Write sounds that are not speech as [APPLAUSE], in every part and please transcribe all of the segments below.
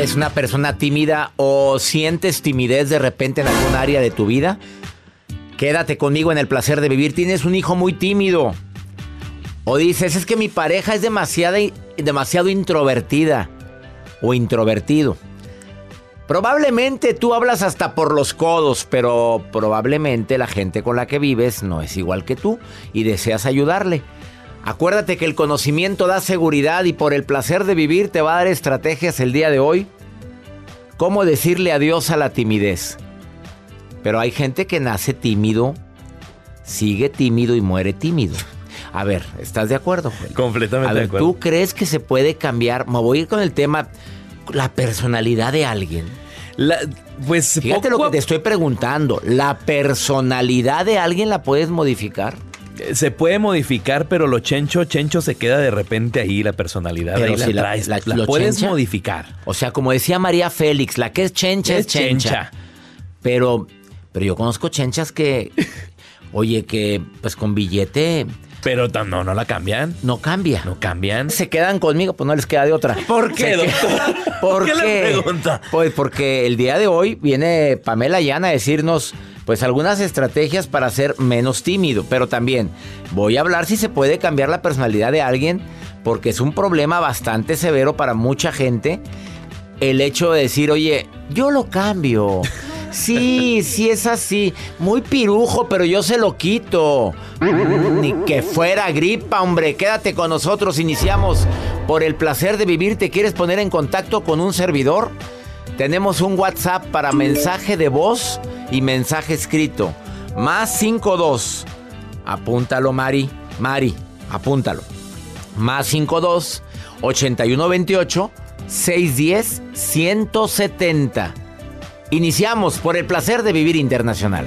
¿Eres una persona tímida o sientes timidez de repente en algún área de tu vida? Quédate conmigo en el placer de vivir. Tienes un hijo muy tímido. O dices, es que mi pareja es demasiado, demasiado introvertida o introvertido. Probablemente tú hablas hasta por los codos, pero probablemente la gente con la que vives no es igual que tú y deseas ayudarle. Acuérdate que el conocimiento da seguridad y por el placer de vivir te va a dar estrategias el día de hoy. ¿Cómo decirle adiós a la timidez? Pero hay gente que nace tímido, sigue tímido y muere tímido. A ver, ¿estás de acuerdo? Completamente de acuerdo. ¿Tú crees que se puede cambiar? Me voy a ir con el tema, la personalidad de alguien. pues Fíjate lo que te estoy preguntando. ¿La personalidad de alguien la puedes modificar? Se puede modificar, pero lo chencho, chencho se queda de repente ahí, la personalidad. Pero ahí si la, la, traes, la- la lo puedes chencha- modificar. O sea, como decía María Félix, la que es chencha es, Es chencha. chencha. Pero, pero yo conozco chenchas que, [LAUGHS] oye, que pues con billete Pero no, no la cambian. no cambia. No cambian. Se quedan conmigo, pues no les queda de otra. [LAUGHS] ¿Por qué, doctor? [LAUGHS] ¿Por ¿Qué le qué? pregunta? Pues porque el día de hoy viene Pamela Llana a decirnos pues algunas estrategias para ser menos tímido, pero también voy a hablar si se puede cambiar la personalidad de alguien porque es un problema bastante severo para mucha gente el hecho de decir, "Oye, yo lo cambio." [LAUGHS] Sí, sí es así. Muy pirujo, pero yo se lo quito. Ni que fuera gripa, hombre. Quédate con nosotros. Iniciamos por el placer de vivir. ¿Te quieres poner en contacto con un servidor? Tenemos un WhatsApp para mensaje de voz y mensaje escrito. Más 52. Apúntalo, Mari. Mari, apúntalo. Más 52 8128 610 170. Iniciamos por el placer de vivir internacional.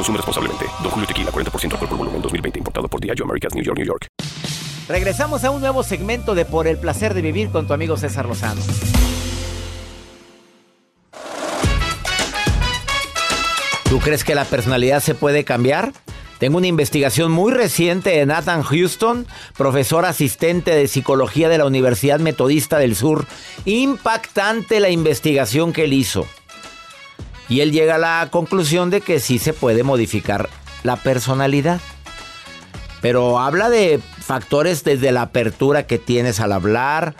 Consume responsablemente. Don Julio Tequila, 40% alcohol por volumen, 2020. Importado por Diageo Americas, New York, New York. Regresamos a un nuevo segmento de Por el placer de vivir con tu amigo César Lozano. ¿Tú crees que la personalidad se puede cambiar? Tengo una investigación muy reciente de Nathan Houston, profesor asistente de psicología de la Universidad Metodista del Sur. Impactante la investigación que él hizo. Y él llega a la conclusión de que sí se puede modificar la personalidad. Pero habla de factores desde la apertura que tienes al hablar,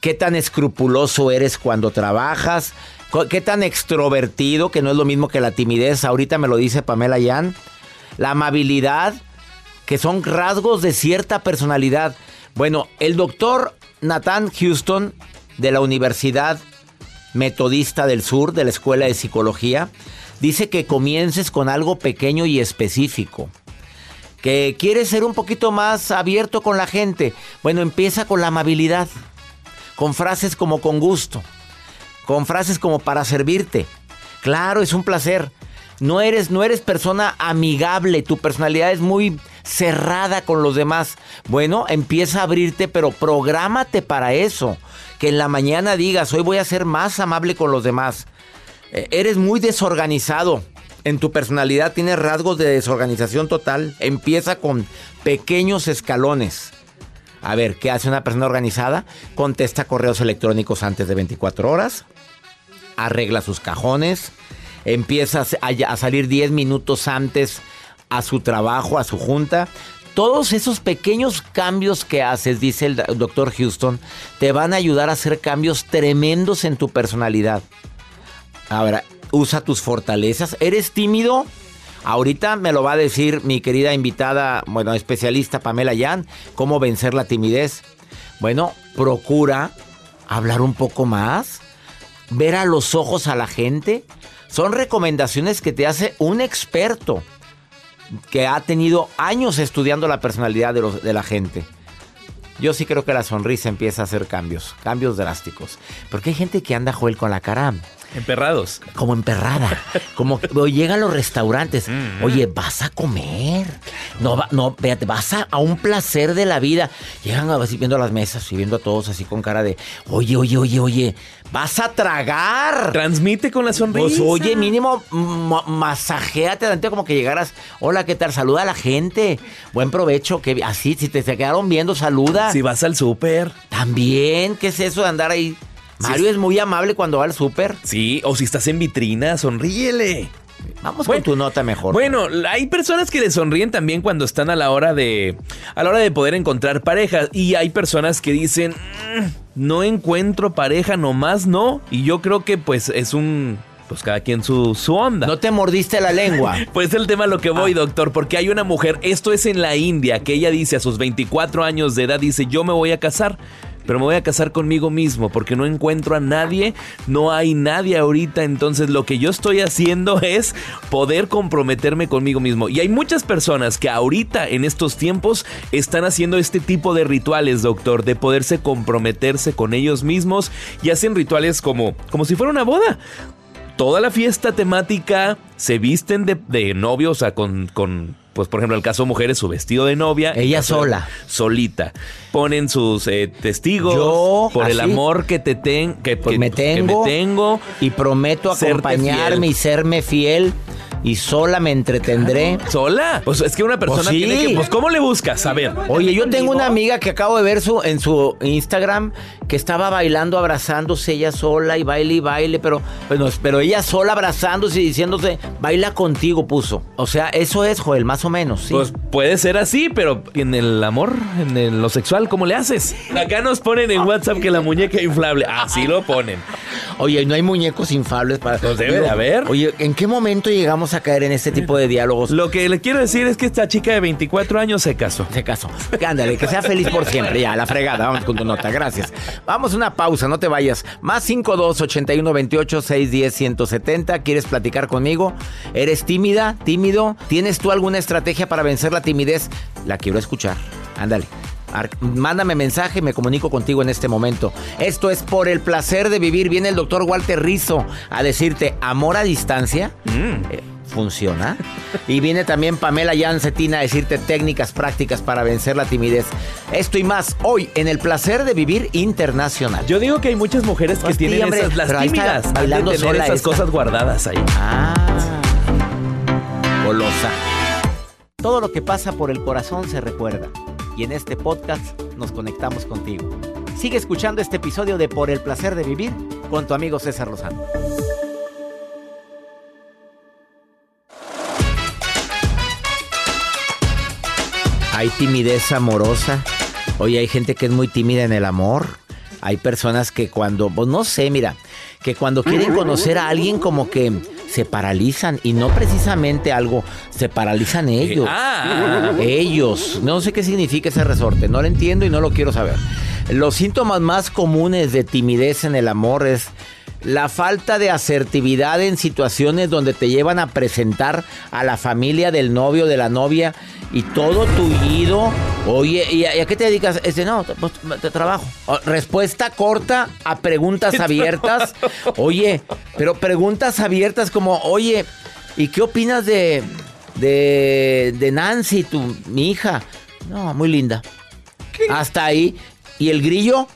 qué tan escrupuloso eres cuando trabajas, qué tan extrovertido, que no es lo mismo que la timidez, ahorita me lo dice Pamela Yan, la amabilidad, que son rasgos de cierta personalidad. Bueno, el doctor Nathan Houston de la Universidad Metodista del Sur, de la Escuela de Psicología, dice que comiences con algo pequeño y específico. Que quieres ser un poquito más abierto con la gente. Bueno, empieza con la amabilidad. Con frases como con gusto. Con frases como para servirte. Claro, es un placer. No eres, no eres persona amigable, tu personalidad es muy cerrada con los demás. Bueno, empieza a abrirte, pero prográmate para eso. Que en la mañana digas, hoy voy a ser más amable con los demás. Eh, eres muy desorganizado. En tu personalidad tienes rasgos de desorganización total. Empieza con pequeños escalones. A ver, ¿qué hace una persona organizada? Contesta correos electrónicos antes de 24 horas. Arregla sus cajones. Empieza a, salir 10 minutos antes a su trabajo, a su junta. Todos esos pequeños cambios que haces, dice el doctor Houston, te van a ayudar a hacer cambios tremendos en tu personalidad. Ahora, usa tus fortalezas. ¿Eres tímido? Ahorita me lo va a decir mi querida invitada, bueno, especialista Pamela Yan, cómo vencer la timidez. Bueno, procura hablar un poco más, ver a los ojos a la gente. Son recomendaciones que te hace un experto que ha tenido años estudiando la personalidad de, los, de la gente. Yo sí creo que la sonrisa empieza a hacer cambios, cambios drásticos. Porque hay gente que anda, Joel, con la cara Emperrados. Como emperrada. Como llega a los restaurantes. Mm. Oye, vas a comer. No, no, véate, vas a, un placer de la vida. Llegan así viendo las mesas y viendo a todos así con cara de, oye, oye, oye, oye, vas a tragar. Transmite con la sonrisa. Pues oye, mínimo, masajéate adelante como que llegaras. Hola, ¿qué tal? Saluda a la gente. Buen provecho. Que así, si te, se quedaron viendo, saluda. Si vas al súper. También, ¿qué es eso de andar ahí? Mario es muy amable cuando va al súper. Sí, o si estás en vitrina, sonríele. Vamos con tu nota mejor. Bueno, hay personas que le sonríen también cuando están a la hora de a la hora de poder encontrar pareja y hay personas que dicen, mm, "No encuentro pareja nomás, no." Y yo creo que pues es un pues cada quien su, su onda. ¿No te mordiste la lengua? [LAUGHS] pues el tema a lo que voy, ah. doctor, porque hay una mujer, esto es en la India, que ella dice a sus 24 años de edad, dice, yo me voy a casar pero me voy a casar conmigo mismo porque no encuentro a nadie, no hay nadie ahorita, entonces lo que yo estoy haciendo [LAUGHS] es poder comprometerme conmigo mismo. Y hay muchas personas que ahorita en estos tiempos están haciendo este tipo de rituales, doctor, de poderse comprometerse con ellos mismos. Y hacen rituales como como si fuera una boda. Toda la fiesta temática se visten de, de novio, o sea, con, con pues por ejemplo, el caso de mujeres, su vestido de novia. Ella sola. Solita. Ponen sus eh, testigos por el amor que te ten, que, pues me tengo, tengo. Y prometo acompañarme y serme fiel y sola me entretendré. ¿Sola? Pues es que una persona pues tiene que. Pues, ¿cómo le buscas? A ver. Oye, yo tengo una amiga que acabo de ver su, en su Instagram que estaba bailando, abrazándose ella sola y baile y baile, pero, bueno, pero ella sola abrazándose y diciéndose, baila contigo, puso. O sea, eso es, Joel, más o menos, sí. Pues puede ser así, pero en el amor, en lo sexual, ¿cómo le haces? Acá nos ponen en WhatsApp que la muñeca inflable. Así lo ponen. Oye, no hay muñecos inflables para. Pues debe de haber. Oye, ¿en qué momento llegamos vamos a caer en este tipo de diálogos. Lo que le quiero decir es que esta chica de 24 años se casó. Se casó. Ándale, que sea feliz por siempre. Ya, la fregada. Vamos con tu nota. Gracias. Vamos a una pausa, no te vayas. Más 52 81 28 610 170. ¿Quieres platicar conmigo? ¿Eres tímida? ¿Tímido? ¿Tienes tú alguna estrategia para vencer la timidez? La quiero escuchar. Ándale. Mándame mensaje, me comunico contigo en este momento. Esto es por el placer de vivir. Viene el doctor Walter Rizzo a decirte amor a distancia. Eh, funciona. Y viene también Pamela Yancetina a decirte técnicas prácticas para vencer la timidez. Esto y más hoy en el placer de vivir internacional. Yo digo que hay muchas mujeres que Pues tienen hombre, esas, las tímidas, han de tener sola esas esta. cosas guardadas ahí. Ah, golosa. Todo lo que pasa por el corazón se recuerda. Y en este podcast nos conectamos contigo. Sigue escuchando este episodio de Por el placer de vivir con tu amigo César Lozano. Hay timidez amorosa. Oye, hay gente que es muy tímida en el amor. Hay personas que cuando, pues no sé, mira, que cuando quieren conocer a alguien como que se paralizan y no precisamente algo, se paralizan ellos. ah. Ellos. No sé qué significa ese resorte, no lo entiendo y no lo quiero saber. Los síntomas más comunes de timidez en el amor es la falta de asertividad en situaciones donde te llevan a presentar a la familia del novio, de la novia y todo tullido. Oye, ¿y a, y a qué te dedicas? Este, no, pues, te trabajo. Respuesta corta a preguntas abiertas. [LAUGHS] Oye, pero preguntas abiertas como, oye, ¿y qué opinas de, de, de Nancy, tu, mi hija? No, muy linda. Hasta ahí. ¿Y el grillo?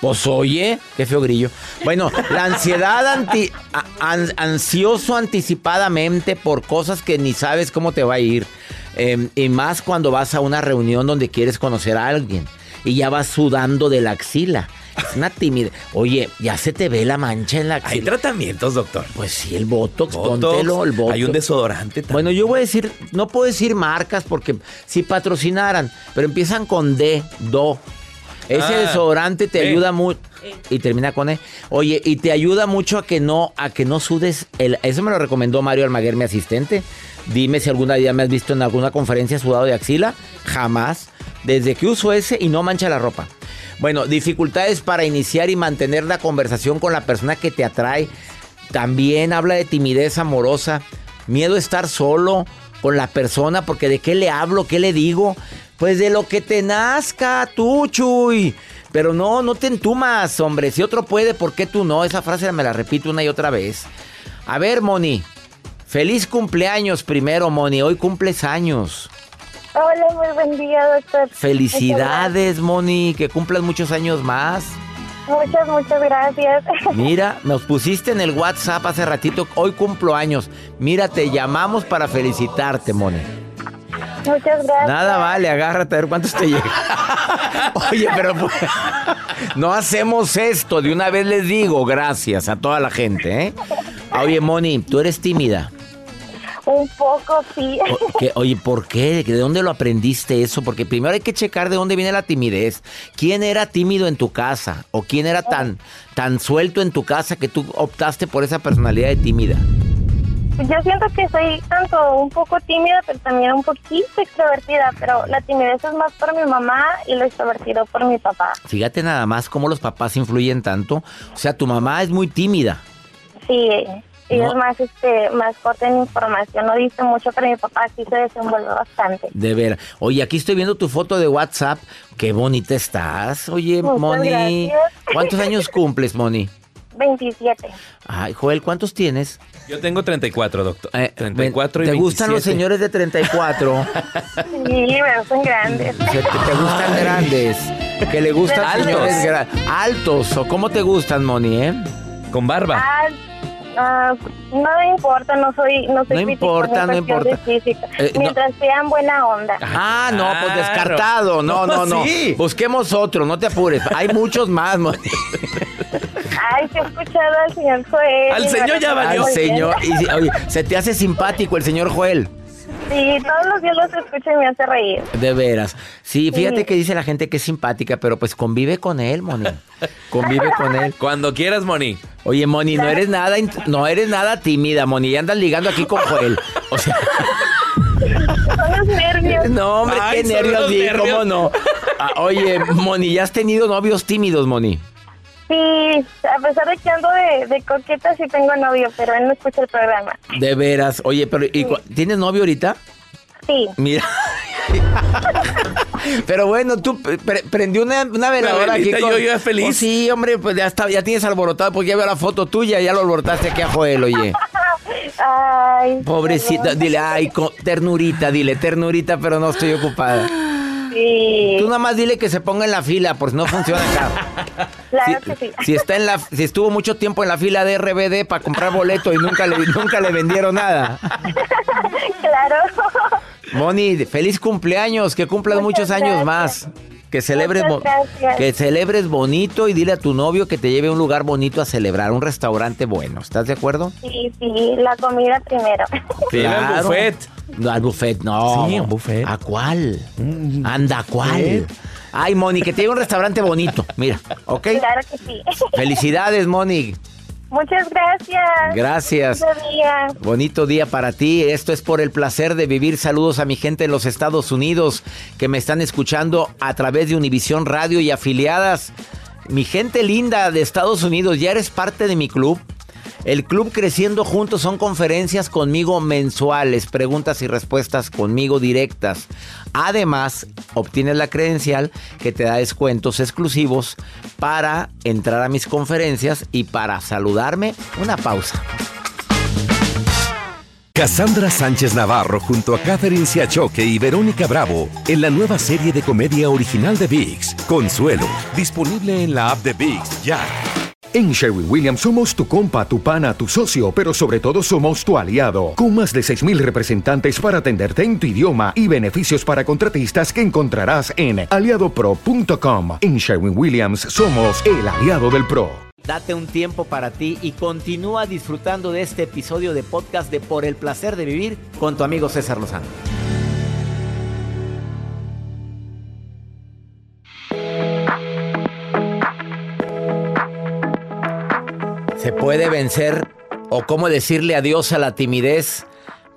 Pues oye, qué feo grillo. Bueno, la ansiedad anti- an- ansioso anticipadamente por cosas que ni sabes cómo te va a ir. Eh, y más cuando vas a una reunión donde quieres conocer a alguien y ya vas sudando de la axila. Es una timidez. Oye, ya se te ve la mancha en la Hay axila. tratamientos, doctor. Pues sí, el botox, Botox, póntelo, el botox. Hay un desodorante también. Bueno, yo voy a decir, no puedo decir marcas porque si patrocinaran, pero empiezan con D, do. Ese Ah, desodorante te ayuda mucho y termina con E. Oye, y te ayuda mucho a que no a que no sudes el eso me lo recomendó Mario Almaguer, mi asistente. Dime si alguna día me has visto en alguna conferencia sudado de axila. Jamás. Desde que uso ese y no mancha la ropa. Bueno, dificultades para iniciar y mantener la conversación con la persona que te atrae. También habla de timidez amorosa, miedo a estar solo con la persona, porque de qué le hablo, qué le digo. Pues de lo que te nazca, tú, Chuy. Pero no, no te entumas, hombre. Si otro puede, ¿por qué tú no? Esa frase me la repito una y otra vez. A ver, Moni. Feliz cumpleaños primero, Moni. Hoy cumples años. Hola, muy buen día, doctor. Felicidades, Moni. Que cumplas muchos años más. Muchas, muchas gracias. [LAUGHS] Mira, nos pusiste en el WhatsApp hace ratito, hoy cumplo años. Mira, te llamamos para felicitarte, Moni. Muchas gracias. Nada vale, agárrate a ver cuántos te llegan. [LAUGHS] Oye, pero pues, no hacemos esto. De una vez les digo, gracias a toda la gente, ¿eh? Oye, Moni, tú eres tímida. Un poco, sí. O- ¿qué? Oye, ¿por qué? ¿De dónde lo aprendiste eso? Porque primero hay que checar de dónde viene la timidez. ¿Quién era tímido en tu casa? ¿O quién era tan, tan suelto en tu casa que tú optaste por esa personalidad de tímida? Yo siento que soy tanto un poco tímida, pero también un poquito extrovertida, pero la timidez es más por mi mamá y lo extrovertido por mi papá. Fíjate nada más cómo los papás influyen tanto. O sea, tu mamá es muy tímida. Sí, y No. es más, este, más corta en información, no dice mucho, pero mi papá sí se desenvuelve bastante. De ver. Oye, aquí estoy viendo tu foto de WhatsApp. Qué bonita estás. Oye, Muchas Moni. gracias. ¿Cuántos años [LAUGHS] cumples, Moni? 27. Ay, Joel, ¿cuántos tienes? Yo tengo 34, doctor. Eh, 34 y ¿Te gustan los 27. señores de 34? Sí, me son grandes. ¿Te, te gustan grandes? Que le gustan Altos. señores altos. ¿O cómo te gustan, Moni, eh? Con barba. Ah, ah, no me importa, no soy, no soy No importa, en no importa. Eh, no. Mientras sean buena onda. Ah, no, pues descartado. No, no, no. Sí. Busquemos otro, no te apures. Hay muchos más, Moni. Ay, que he escuchado al señor Joel. Al señor ya valió. Al señor. y oye, ¿se te hace simpático el señor Joel? Sí, todos los días los escucho y me hace reír. De veras. Sí, fíjate Sí. que dice la gente que es simpática, pero pues convive con él, Moni. Convive con él. [LAUGHS] Cuando quieras, Moni. Oye, Moni, no eres nada, no eres nada tímida, Moni. Y andas ligando aquí con Joel. O sea, Son los nervios. [LAUGHS] no, hombre, Ay, qué nervios, sí, nervios. cómo no. Ah, oye, Moni, ¿ya has tenido novios tímidos, Moni? Sí, a pesar de que ando de, de coqueta, sí tengo novio, pero él no escucha el programa. De veras. Oye, pero ¿y cu- ¿tienes novio ahorita? Sí. Mira. [LAUGHS] Pero bueno, tú pre- prendió una, una veladora aquí. velita, yo- yo feliz. Oh, sí, hombre, pues ya está, ya tienes alborotado porque ya veo la foto tuya, ya lo alborotaste aquí a Joel, oye. [LAUGHS] Ay. Pobrecita, perdón. dile, ay, co- ternurita, dile, ternurita, pero no estoy ocupada. Sí, Tú nada más dile que se ponga en la fila, pues no funciona acá. [LAUGHS] claro Si, que sí. si está en la, si estuvo mucho tiempo en la fila de RBD para comprar boleto y nunca le, nunca le vendieron nada. [LAUGHS] claro. Moni, feliz cumpleaños, que cumplas Muchas muchos años más. Que celebres, que celebres bonito y dile a tu novio que te lleve a un lugar bonito a celebrar, un restaurante bueno. ¿Estás de acuerdo? Sí, sí, la comida primero. [LAUGHS] Dile al buffet. No, al buffet, no. Sí, un buffet. ¿A cuál? Anda, ¿a cuál? buffet. Ay, Moni, que te lleve a un restaurante bonito. Mira, ¿ok? claro que sí. [LAUGHS] Felicidades, Moni. Muchas gracias. Gracias. Bonito día. Bonito día para ti. Esto es por el placer de vivir. Saludos a mi gente en los Estados Unidos que me están escuchando a través de Univisión Radio y afiliadas. Mi gente linda de Estados Unidos, ya eres parte de mi club. El club Creciendo Juntos son conferencias conmigo mensuales, preguntas y respuestas conmigo directas. Además, obtienes la credencial que te da descuentos exclusivos para entrar a mis conferencias y para saludarme. Una pausa. Cassandra Sánchez Navarro junto a Catherine Siachoque y Verónica Bravo en la nueva serie de comedia original de VIX, Consuelo, disponible en la app de VIX ya. En Sherwin Williams somos tu compa, tu pana, tu socio, pero sobre todo somos tu aliado, con más de 6.000 representantes para atenderte en tu idioma y beneficios para contratistas que encontrarás en aliadopro.com. En Sherwin Williams somos el aliado del PRO. Date un tiempo para ti y continúa disfrutando de este episodio de podcast de Por el placer de vivir con tu amigo César Lozano. Puede vencer o cómo decirle adiós a la timidez.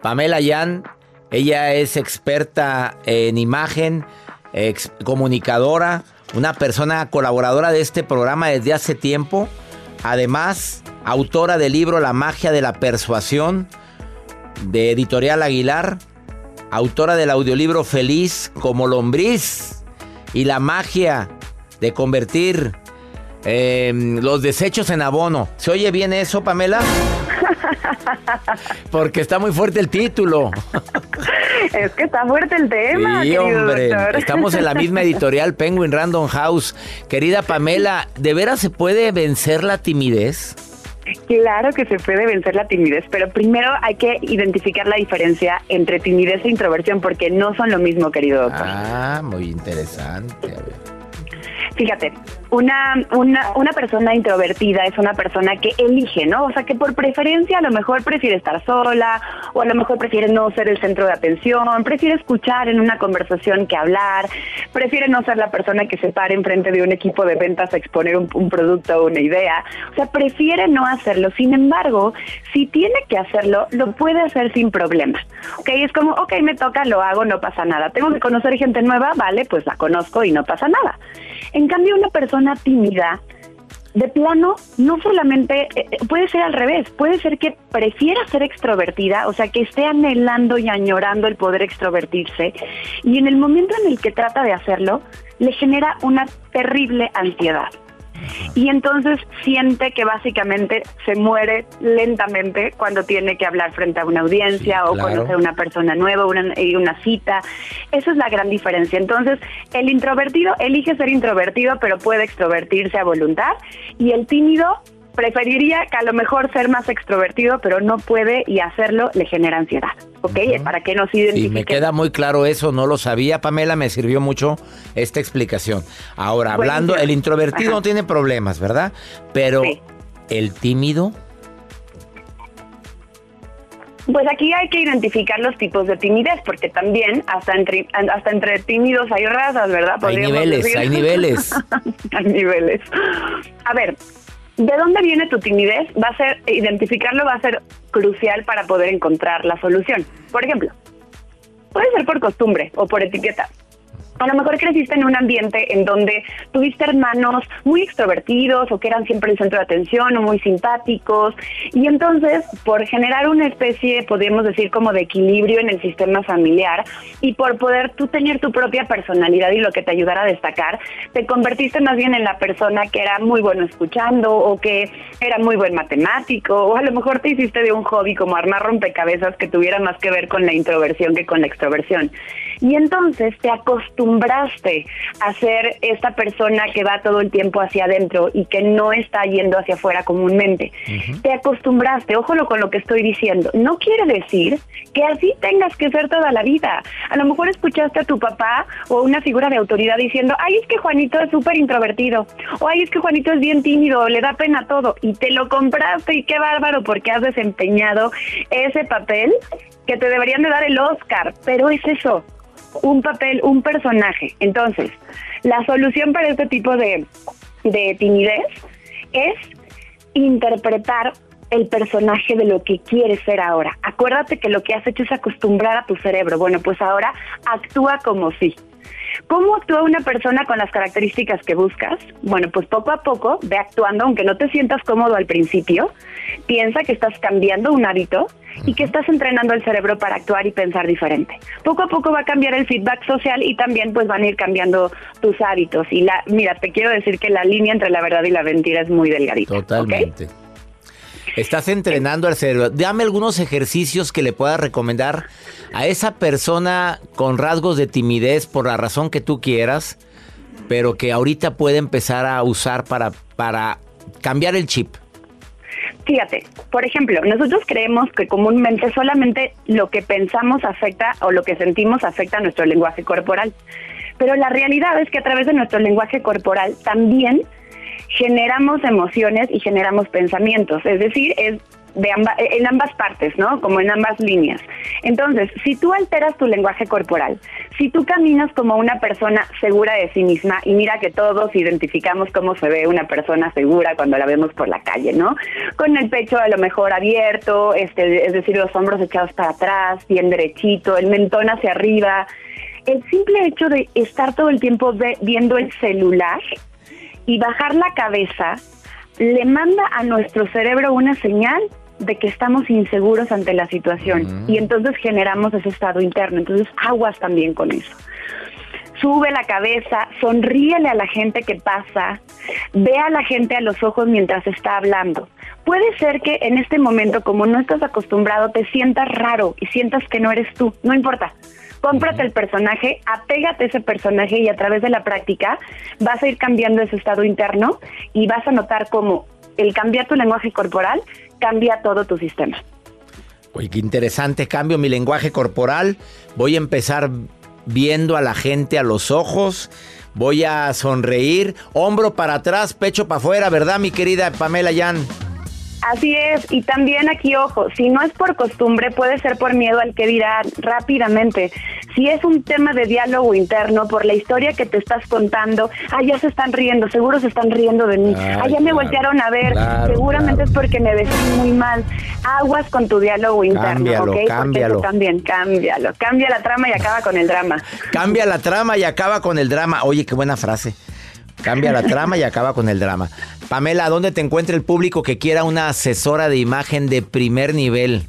Pamela Yan, ella es experta en imagen, ex comunicadora, una persona colaboradora de este programa desde hace tiempo. Además, autora del libro La magia de la persuasión de Editorial Aguilar, autora del audiolibro Feliz como lombriz y la magia de convertir eh, los desechos en abono. ¿Se oye bien eso, Pamela? [LAUGHS] Porque está muy fuerte el título. Es que está fuerte el tema, Sí, hombre. doctor. Estamos en la misma editorial Penguin Random House. Querida Pamela, ¿de veras se puede vencer la timidez? Claro que se puede vencer la timidez, pero primero hay que identificar la diferencia entre timidez e introversión, porque no son lo mismo, querido doctor. Ah, muy interesante. Fíjate, una, una, persona introvertida es una persona que elige, ¿no? O sea, que por preferencia a lo mejor prefiere estar sola o a lo mejor prefiere no ser el centro de atención, prefiere escuchar en una conversación que hablar, prefiere no ser la persona que se pare enfrente de un equipo de ventas a exponer un, un producto o una idea. O sea, prefiere no hacerlo. Sin embargo, si tiene que hacerlo, lo puede hacer sin problema. ¿Ok? Es como, ok, me toca, lo hago, no pasa nada. Tengo que conocer gente nueva, vale, pues la conozco y no pasa nada. En cambio, una persona tímida, de plano, no solamente eh, eh, puede ser al revés, puede ser que prefiera ser extrovertida, o sea, que esté anhelando y añorando el poder extrovertirse, y en el momento en el que trata de hacerlo, le genera una terrible ansiedad. Y entonces siente que básicamente se muere lentamente cuando tiene que hablar frente a una audiencia Sí, o claro. conocer a una persona nueva, una, y una cita. Esa es la gran diferencia. Entonces, el introvertido elige ser introvertido, pero puede extrovertirse a voluntad. Y el tímido preferiría que a lo mejor ser más extrovertido, pero no puede y hacerlo le genera ansiedad. ¿Ok? Para que nos Sí, identifique. me queda muy claro eso, no lo sabía, Pamela, me sirvió mucho esta explicación. Ahora, hablando, el introvertido Ajá. no tiene problemas, ¿verdad? Pero Sí. el tímido, Pues aquí hay que identificar los tipos de timidez, porque también hasta entre, hasta entre tímidos hay razas, ¿verdad? Hay niveles, decir. hay niveles. [LAUGHS] hay niveles. A ver, ¿de dónde viene tu timidez? Va a ser, identificarlo va a ser crucial para poder encontrar la solución. Por ejemplo, puede ser por costumbre o por etiqueta. A lo mejor creciste en un ambiente en donde tuviste hermanos muy extrovertidos o que eran siempre el centro de atención o muy simpáticos y entonces por generar una especie, podríamos decir como de equilibrio en el sistema familiar y por poder tú tener tu propia personalidad y lo que te ayudara a destacar, te convertiste más bien en la persona que era muy bueno escuchando o que era muy buen matemático o a lo mejor te hiciste de un hobby como armar rompecabezas que tuviera más que ver con la introversión que con la extroversión. Y entonces te acostumbraste a ser esta persona que va todo el tiempo hacia adentro y que no está yendo hacia afuera comúnmente. Te acostumbraste, ojo con lo que estoy diciendo. No quiere decir que así tengas que ser toda la vida. A lo mejor escuchaste a tu papá o una figura de autoridad diciendo, ay, es que Juanito es súper introvertido, o ay, es que Juanito es bien tímido, le da pena todo, y te lo compraste y qué bárbaro porque has desempeñado ese papel que te deberían de dar el Oscar, pero es eso, un papel, un personaje. Entonces, la solución para este tipo de, de timidez es interpretar el personaje de lo que quieres ser ahora. Acuérdate que lo que has hecho es acostumbrar a tu cerebro. Bueno, pues ahora actúa como si. ¿Cómo actúa una persona con las características que buscas? Bueno, pues poco a poco ve actuando, aunque no te sientas cómodo al principio. Piensa que estás cambiando un hábito y que estás entrenando el cerebro para actuar y pensar diferente. Poco a poco va a cambiar el feedback social y también pues van a ir cambiando tus hábitos. Y la, mira, te quiero decir que la línea entre la verdad y la mentira es muy delgadita. Totalmente. Estás entrenando al cerebro. Dame algunos ejercicios que le puedas recomendar a esa persona con rasgos de timidez por la razón que tú quieras, pero que ahorita puede empezar a usar para, para cambiar el chip. Fíjate, por ejemplo, nosotros creemos que comúnmente solamente lo que pensamos afecta o lo que sentimos afecta a nuestro lenguaje corporal. Pero la realidad es que a través de nuestro lenguaje corporal también generamos emociones y generamos pensamientos. Es decir, es de amba- en ambas partes, ¿no? Como en ambas líneas. Entonces, si tú alteras tu lenguaje corporal, si tú caminas como una persona segura de sí misma, y mira que todos identificamos cómo se ve una persona segura cuando la vemos por la calle, ¿no? Con el pecho a lo mejor abierto, este, es decir, los hombros echados para atrás, bien derechito, el mentón hacia arriba. El simple hecho de estar todo el tiempo viendo el celular y bajar la cabeza le manda a nuestro cerebro una señal de que estamos inseguros ante la situación y entonces generamos ese estado interno. Entonces aguas también con eso. Sube la cabeza, sonríele a la gente que pasa, ve a la gente a los ojos mientras está hablando. Puede ser que en este momento, como no estás acostumbrado, te sientas raro y sientas que no eres tú. No importa. Cómprate el personaje, apégate a ese personaje y a través de la práctica vas a ir cambiando ese estado interno y vas a notar cómo el cambiar tu lenguaje corporal cambia todo tu sistema. Oye, qué interesante cambio mi lenguaje corporal. Voy a empezar viendo a la gente a los ojos. Voy a sonreír, hombro para atrás, pecho para afuera, ¿verdad, mi querida Pamela Yan? Así es, y también aquí, ojo, si no es por costumbre, puede ser por miedo al que dirán rápidamente. Si es un tema de diálogo interno, por la historia que te estás contando, ah, ya se están riendo, seguro se están riendo de mí, ah, ya me voltearon a ver, claro, seguramente es porque me ves muy mal. Aguas con tu diálogo interno, Cámbialo, ¿ok? Porque cámbialo. también, cámbialo. Cambia la trama y acaba con el drama. Cambia la trama y acaba con el drama. Oye, qué buena frase. Cambia la trama y acaba con el drama. Pamela, ¿dónde te encuentra el público que quiera una asesora de imagen de primer nivel?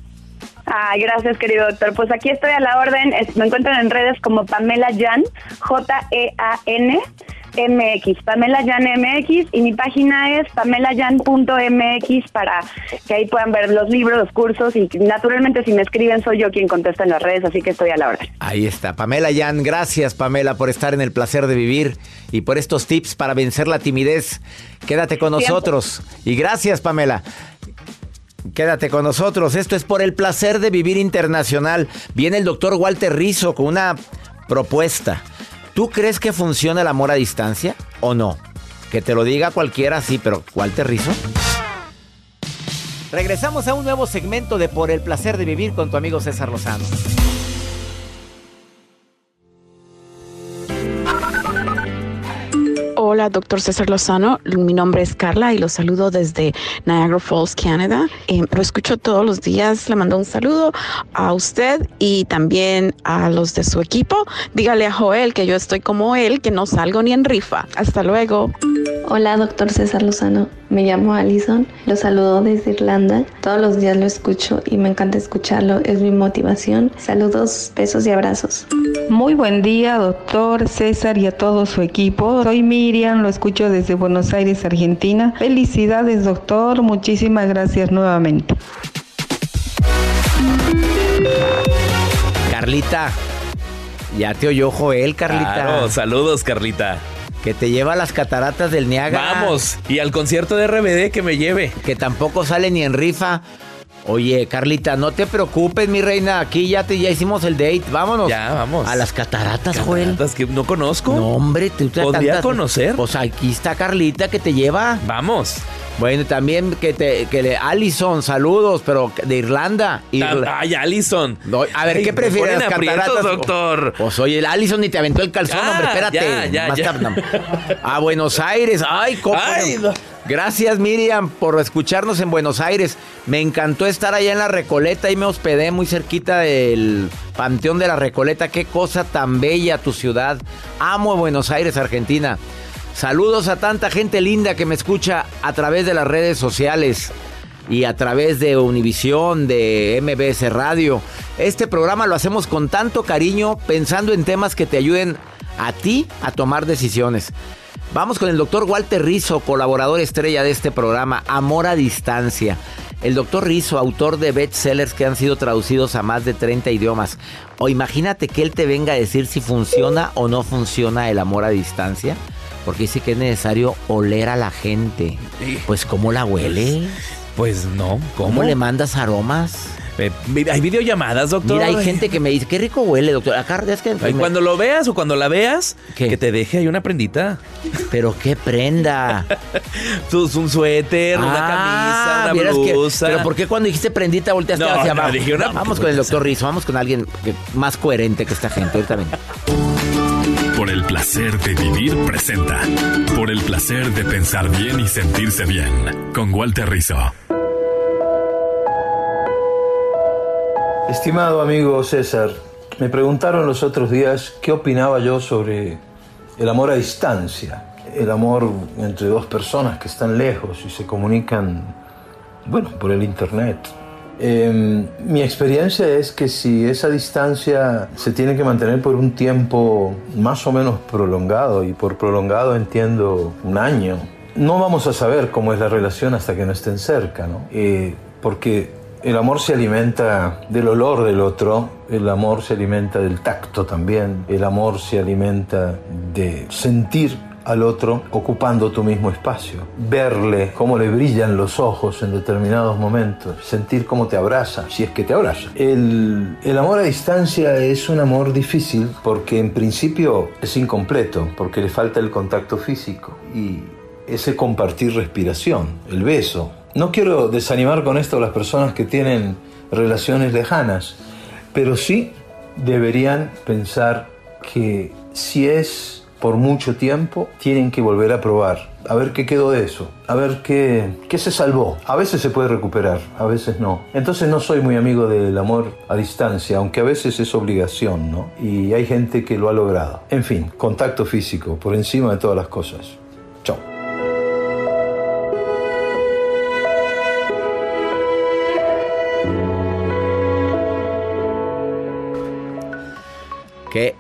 Ay, gracias, querido doctor. Pues aquí estoy a la orden. Me encuentran en redes como Pamela Jan, J-E-A-N. MX, Pamela Jan MX y mi página es pamelayan.mx para que ahí puedan ver los libros, los cursos y naturalmente si me escriben soy yo quien contesta en las redes, así que estoy a la orden. Ahí está, Pamela Yan. Gracias, Pamela, por estar en el placer de vivir y por estos tips para vencer la timidez. Quédate con Siempre. nosotros. Y gracias, Pamela. Quédate con nosotros. Esto es por el placer de vivir internacional. Viene el doctor Walter Rizzo con una propuesta. ¿Tú crees que funciona el amor a distancia o no? Que te lo diga cualquiera, sí, pero Walter Rizzo. Regresamos a un nuevo segmento de Por el placer de vivir con tu amigo César Lozano. Hola, doctor César Lozano. Mi nombre es Carla y lo saludo desde Niagara Falls, Canadá. Eh, lo escucho todos los días. Le mando un saludo a usted y también a los de su equipo. Dígale a Joel que yo estoy como él, que no salgo ni en rifa. Hasta luego. Hola, doctor César Lozano. Me llamo Alison. Lo saludo desde Irlanda. Todos los días lo escucho y me encanta escucharlo. Es mi motivación. Saludos, besos y abrazos. Muy buen día, doctor César y a todo su equipo. Soy Miriam, lo escucho desde Buenos Aires, Argentina. Felicidades, doctor. Muchísimas gracias nuevamente. Carlita, ya te oyó Joel, Carlita. Claro, saludos, Carlita. Que te lleva a las cataratas del Niágara. Vamos, y al concierto de RBD que me lleve. Que tampoco sale ni en rifa. Oye, Carlita, no te preocupes, mi reina. Aquí ya te ya hicimos el date. Vámonos. Ya, vamos. A las cataratas, Joel. Cataratas que no conozco. No, hombre, te ¿Podría tantas- conocer? Pues aquí está Carlita que te lleva. Vamos. Bueno, también que te que le Allison, saludos, pero de Irlanda. Irla- Ay, Allison. No, a ver, ¿qué prefieres? ponen ¿Las aprietos, cataratas? doctor. Pues oye, el Allison ni te aventó el calzón, Ah, hombre, espérate. ya, ya, ya. A Buenos Aires. Ay, cómo. Ay, no. Gracias, Miriam, por escucharnos en Buenos Aires. Me encantó estar allá en la Recoleta y me hospedé muy cerquita del Panteón de la Recoleta. Qué cosa tan bella tu ciudad. Amo Buenos Aires, Argentina. Saludos a tanta gente linda que me escucha a través de las redes sociales y a través de Univisión, de MBS Radio. Este programa lo hacemos con tanto cariño, pensando en temas que te ayuden a ti a tomar decisiones. Vamos con el doctor Walter Rizzo, colaborador estrella de este programa, Amor a Distancia. El doctor Rizzo, autor de bestsellers que han sido traducidos a más de 30 idiomas. O imagínate que él te venga a decir si funciona o no funciona el amor a distancia. Porque dice que es necesario oler a la gente. Pues, ¿cómo la huele? Pues no, ¿cómo? ¿Cómo le mandas aromas? Eh, ¿Hay videollamadas, doctor? Mira, hay gente que me dice, qué rico huele, doctor. Acá es que... Ay, cuando lo veas o cuando la veas, que te deje ahí una prendita. Pero qué prenda. [LAUGHS] Pues un suéter, una Ah, camisa, una vieras que- blusa. pero ¿por qué cuando dijiste prendita volteaste No, hacia no, abajo? dije una vamos con el doctor Rizzo, vamos con alguien que- más coherente que esta gente. Ahorita vengo. Por el placer de vivir presenta. Por el placer de pensar bien y sentirse bien. Con Walter Rizzo. Estimado amigo César, me preguntaron los otros días qué opinaba yo sobre el amor a distancia, el amor entre dos personas que están lejos y se comunican, bueno, por el Internet. Eh, mi experiencia es que si esa distancia se tiene que mantener por un tiempo más o menos prolongado, y por prolongado entiendo un año, no vamos a saber cómo es la relación hasta que no estén cerca, ¿no? Eh, porque el amor se alimenta del olor del otro, el amor se alimenta del tacto también, el amor se alimenta de sentir al otro ocupando tu mismo espacio, verle cómo le brillan los ojos en determinados momentos, sentir cómo te abraza, si es que te abraza. El, el amor a distancia es un amor difícil porque en principio es incompleto, porque le falta el contacto físico y ese compartir respiración, el beso. No quiero desanimar con esto a las personas que tienen relaciones lejanas, pero sí deberían pensar que si es por mucho tiempo, tienen que volver a probar, a ver qué quedó de eso, a ver qué, qué se salvó. A veces se puede recuperar, a veces no. Entonces no soy muy amigo del amor a distancia, aunque a veces es obligación, ¿no? Y hay gente que lo ha logrado. En fin, contacto físico, por encima de todas las cosas. Chao.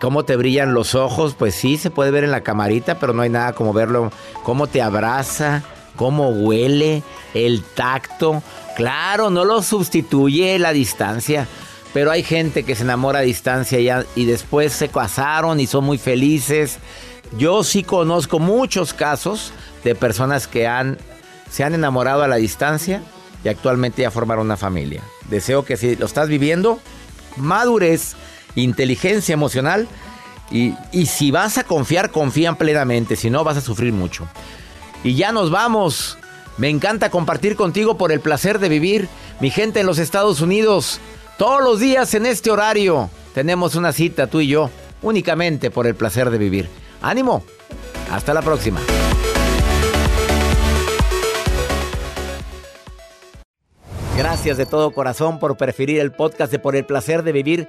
¿Cómo te brillan los ojos? Pues sí, se puede ver en la camarita, pero no hay nada como verlo. ¿Cómo te abraza? ¿Cómo huele? El tacto. Claro, no lo sustituye la distancia. Pero hay gente que se enamora a distancia y después se casaron y son muy felices. Yo sí conozco muchos casos de personas que han, se han enamorado a la distancia y actualmente ya formaron una familia. Deseo que si lo estás viviendo, madurez, inteligencia emocional y, y si vas a confiar, confían plenamente, si no vas a sufrir mucho. Y ya nos vamos. Me encanta compartir contigo por el placer de vivir. Mi gente en los Estados Unidos, todos los días en este horario tenemos una cita tú y yo, únicamente por el placer de vivir. Ánimo. Hasta la próxima. Gracias de todo corazón por preferir el podcast de Por el placer de vivir